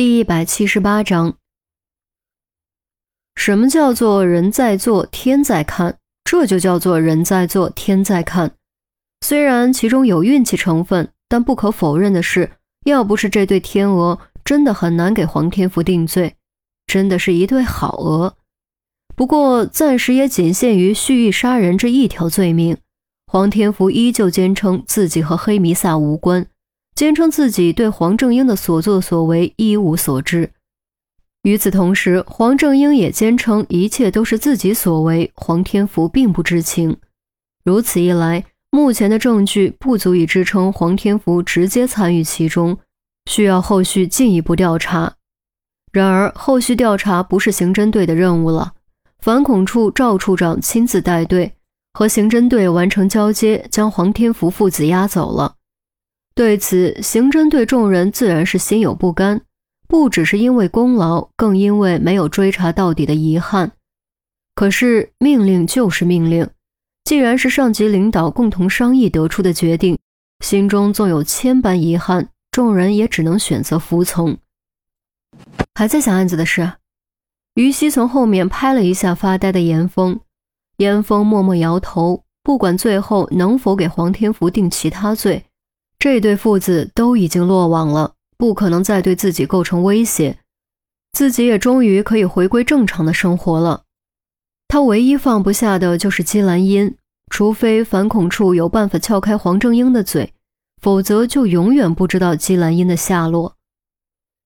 第一百七十八章，什么叫做人在做天在看？这就叫做人在做天在看。虽然其中有运气成分，但不可否认的是，要不是这对天鹅，真的很难给黄天福定罪，真的是一对好鹅。不过暂时也仅限于蓄意杀人这一条罪名。黄天福依旧坚称自己和黑弥撒无关。坚称自己对黄正英的所作所为一无所知。与此同时，黄正英也坚称一切都是自己所为，黄天福并不知情。如此一来，目前的证据不足以支撑黄天福直接参与其中，需要后续进一步调查。然而，后续调查不是刑侦队的任务了，反恐处赵处长亲自带队，和刑侦队完成交接，将黄天福父子押走了。对此，刑侦队众人自然是心有不甘，不只是因为功劳，更因为没有追查到底的遗憾。可是命令就是命令，既然是上级领导共同商议得出的决定，心中纵有千般遗憾，众人也只能选择服从。还在想案子的事，于西从后面拍了一下发呆的严峰，严峰默默摇头，不管最后能否给黄天福定其他罪。这对父子都已经落网了，不可能再对自己构成威胁，自己也终于可以回归正常的生活了。他唯一放不下的就是姬兰英，除非反恐处有办法撬开黄正英的嘴，否则就永远不知道姬兰英的下落。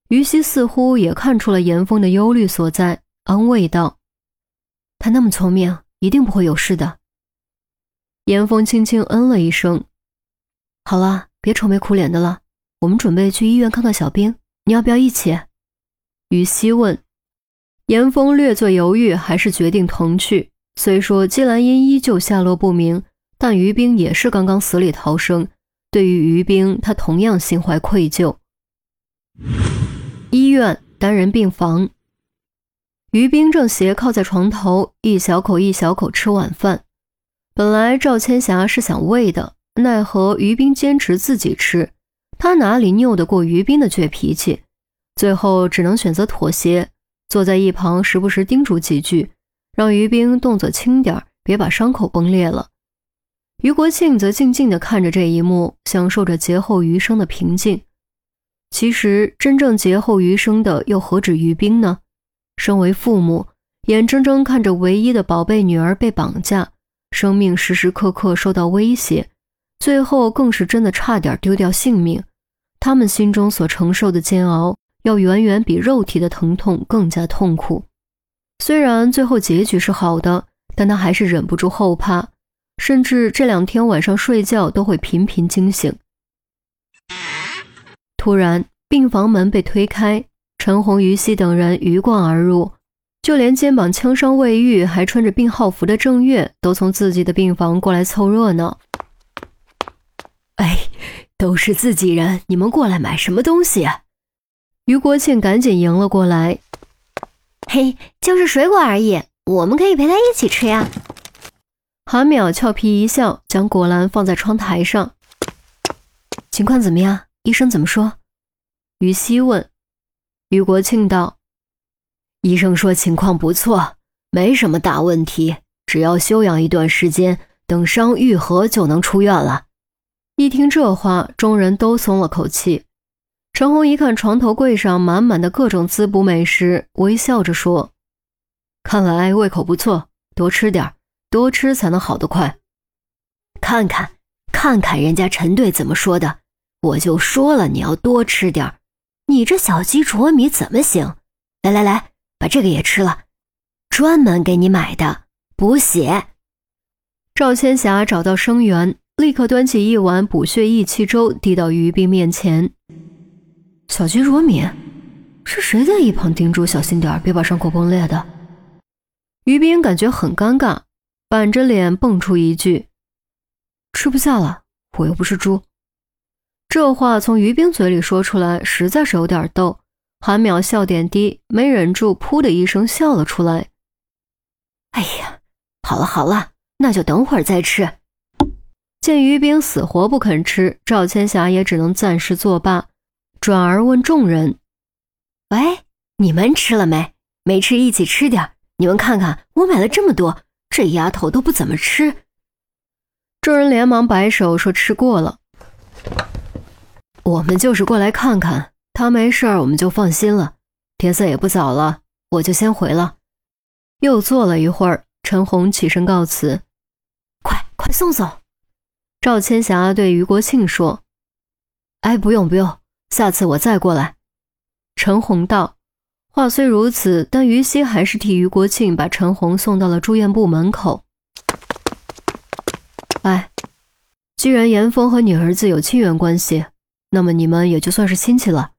于西似乎也看出了严峰的忧虑所在，安慰道：“他那么聪明，一定不会有事的。”严峰轻轻嗯了一声：“好了。”别愁眉苦脸的了，我们准备去医院看看小兵，你要不要一起？于西问。严峰略作犹豫，还是决定同去。虽说季兰英依旧下落不明，但于冰也是刚刚死里逃生，对于于冰，他同样心怀愧疚。医院单人病房，于冰正斜靠在床头，一小口一小口吃晚饭。本来赵千霞是想喂的。奈何于冰坚持自己吃，他哪里拗得过于冰的倔脾气？最后只能选择妥协，坐在一旁，时不时叮嘱几句，让于冰动作轻点别把伤口崩裂了。于国庆则静静地看着这一幕，享受着劫后余生的平静。其实，真正劫后余生的又何止于冰呢？身为父母，眼睁睁看着唯一的宝贝女儿被绑架，生命时时刻刻受到威胁。最后更是真的差点丢掉性命，他们心中所承受的煎熬，要远远比肉体的疼痛更加痛苦。虽然最后结局是好的，但他还是忍不住后怕，甚至这两天晚上睡觉都会频频惊醒。突然，病房门被推开，陈红、于西等人鱼贯而入，就连肩膀枪伤未愈、还穿着病号服的郑月，都从自己的病房过来凑热闹。哎，都是自己人，你们过来买什么东西？啊于国庆赶紧迎了过来。嘿，就是水果而已，我们可以陪他一起吃呀。韩淼俏皮一笑，将果篮放在窗台上。情况怎么样？医生怎么说？于西问。于国庆道：“医生说情况不错，没什么大问题，只要休养一段时间，等伤愈合就能出院了。”一听这话，众人都松了口气。陈红一看床头柜上满满的各种滋补美食，微笑着说：“看来胃口不错，多吃点多吃才能好得快。”看看，看看人家陈队怎么说的，我就说了你要多吃点你这小鸡啄米怎么行？来来来，把这个也吃了，专门给你买的，补血。赵千霞找到生源。立刻端起一碗补血益气粥，递到于冰面前。小鸡啄米，是谁在一旁叮嘱小心点别把伤口崩裂的？于冰感觉很尴尬，板着脸蹦出一句：“吃不下了，我又不是猪。”这话从于冰嘴里说出来，实在是有点逗。韩淼笑点低，没忍住，噗的一声笑了出来。哎呀，好了好了，那就等会儿再吃。见于冰死活不肯吃，赵千霞也只能暂时作罢，转而问众人：“喂，你们吃了没？没吃一起吃点。你们看看，我买了这么多，这丫头都不怎么吃。众人连忙摆手说：“吃过了。”我们就是过来看看，他没事儿，我们就放心了。天色也不早了，我就先回了。又坐了一会儿，陈红起身告辞：“快快送送。”赵千霞对于国庆说：“哎，不用不用，下次我再过来。”陈红道：“话虽如此，但于西还是替于国庆把陈红送到了住院部门口。哎，既然严峰和你儿子有亲缘关系，那么你们也就算是亲戚了。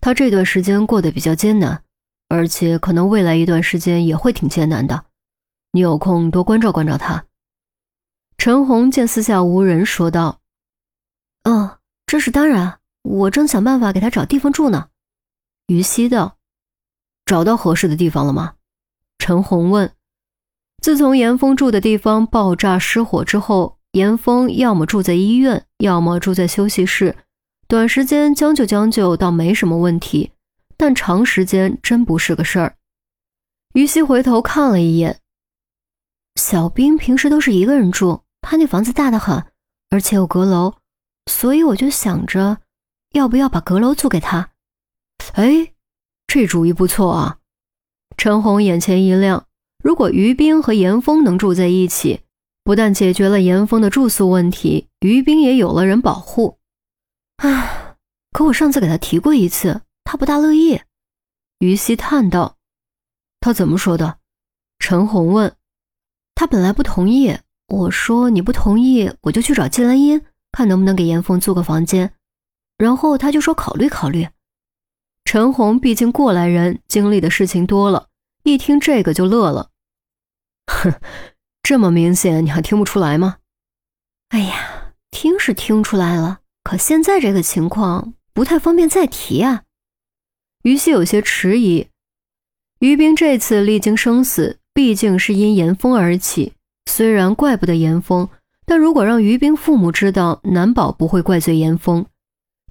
他这段时间过得比较艰难，而且可能未来一段时间也会挺艰难的。你有空多关照关照他。”陈红见四下无人，说道：“嗯，这是当然，我正想办法给他找地方住呢。”于西道：“找到合适的地方了吗？”陈红问。自从严峰住的地方爆炸失火之后，严峰要么住在医院，要么住在休息室，短时间将就将就倒没什么问题，但长时间真不是个事儿。于西回头看了一眼，小兵平时都是一个人住。他那房子大得很，而且有阁楼，所以我就想着，要不要把阁楼租给他？哎，这主意不错啊！陈红眼前一亮，如果于冰和严峰能住在一起，不但解决了严峰的住宿问题，于冰也有了人保护。啊，可我上次给他提过一次，他不大乐意。于西叹道：“他怎么说的？”陈红问：“他本来不同意。”我说你不同意，我就去找季兰英，看能不能给严峰租个房间。然后他就说考虑考虑。陈红毕竟过来人，经历的事情多了，一听这个就乐了。哼，这么明显你还听不出来吗？哎呀，听是听出来了，可现在这个情况不太方便再提啊。于西有些迟疑。于冰这次历经生死，毕竟是因严峰而起。虽然怪不得严峰，但如果让于冰父母知道，难保不会怪罪严峰。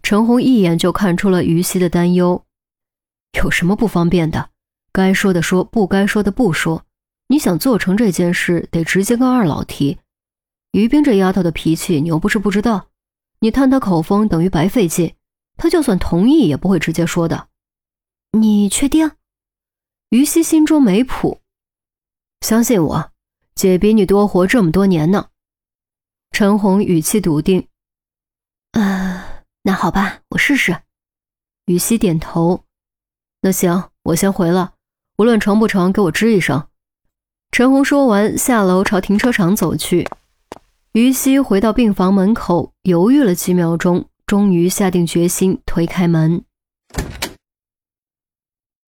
陈红一眼就看出了于西的担忧，有什么不方便的？该说的说，不该说的不说。你想做成这件事，得直接跟二老提。于冰这丫头的脾气，你又不是不知道。你探她口风，等于白费劲。她就算同意，也不会直接说的。你确定？于西心中没谱，相信我。姐比你多活这么多年呢，陈红语气笃定。啊，那好吧，我试试。于西点头。那行，我先回了。无论成不成，给我吱一声。陈红说完，下楼朝停车场走去。于西回到病房门口，犹豫了几秒钟，终于下定决心推开门。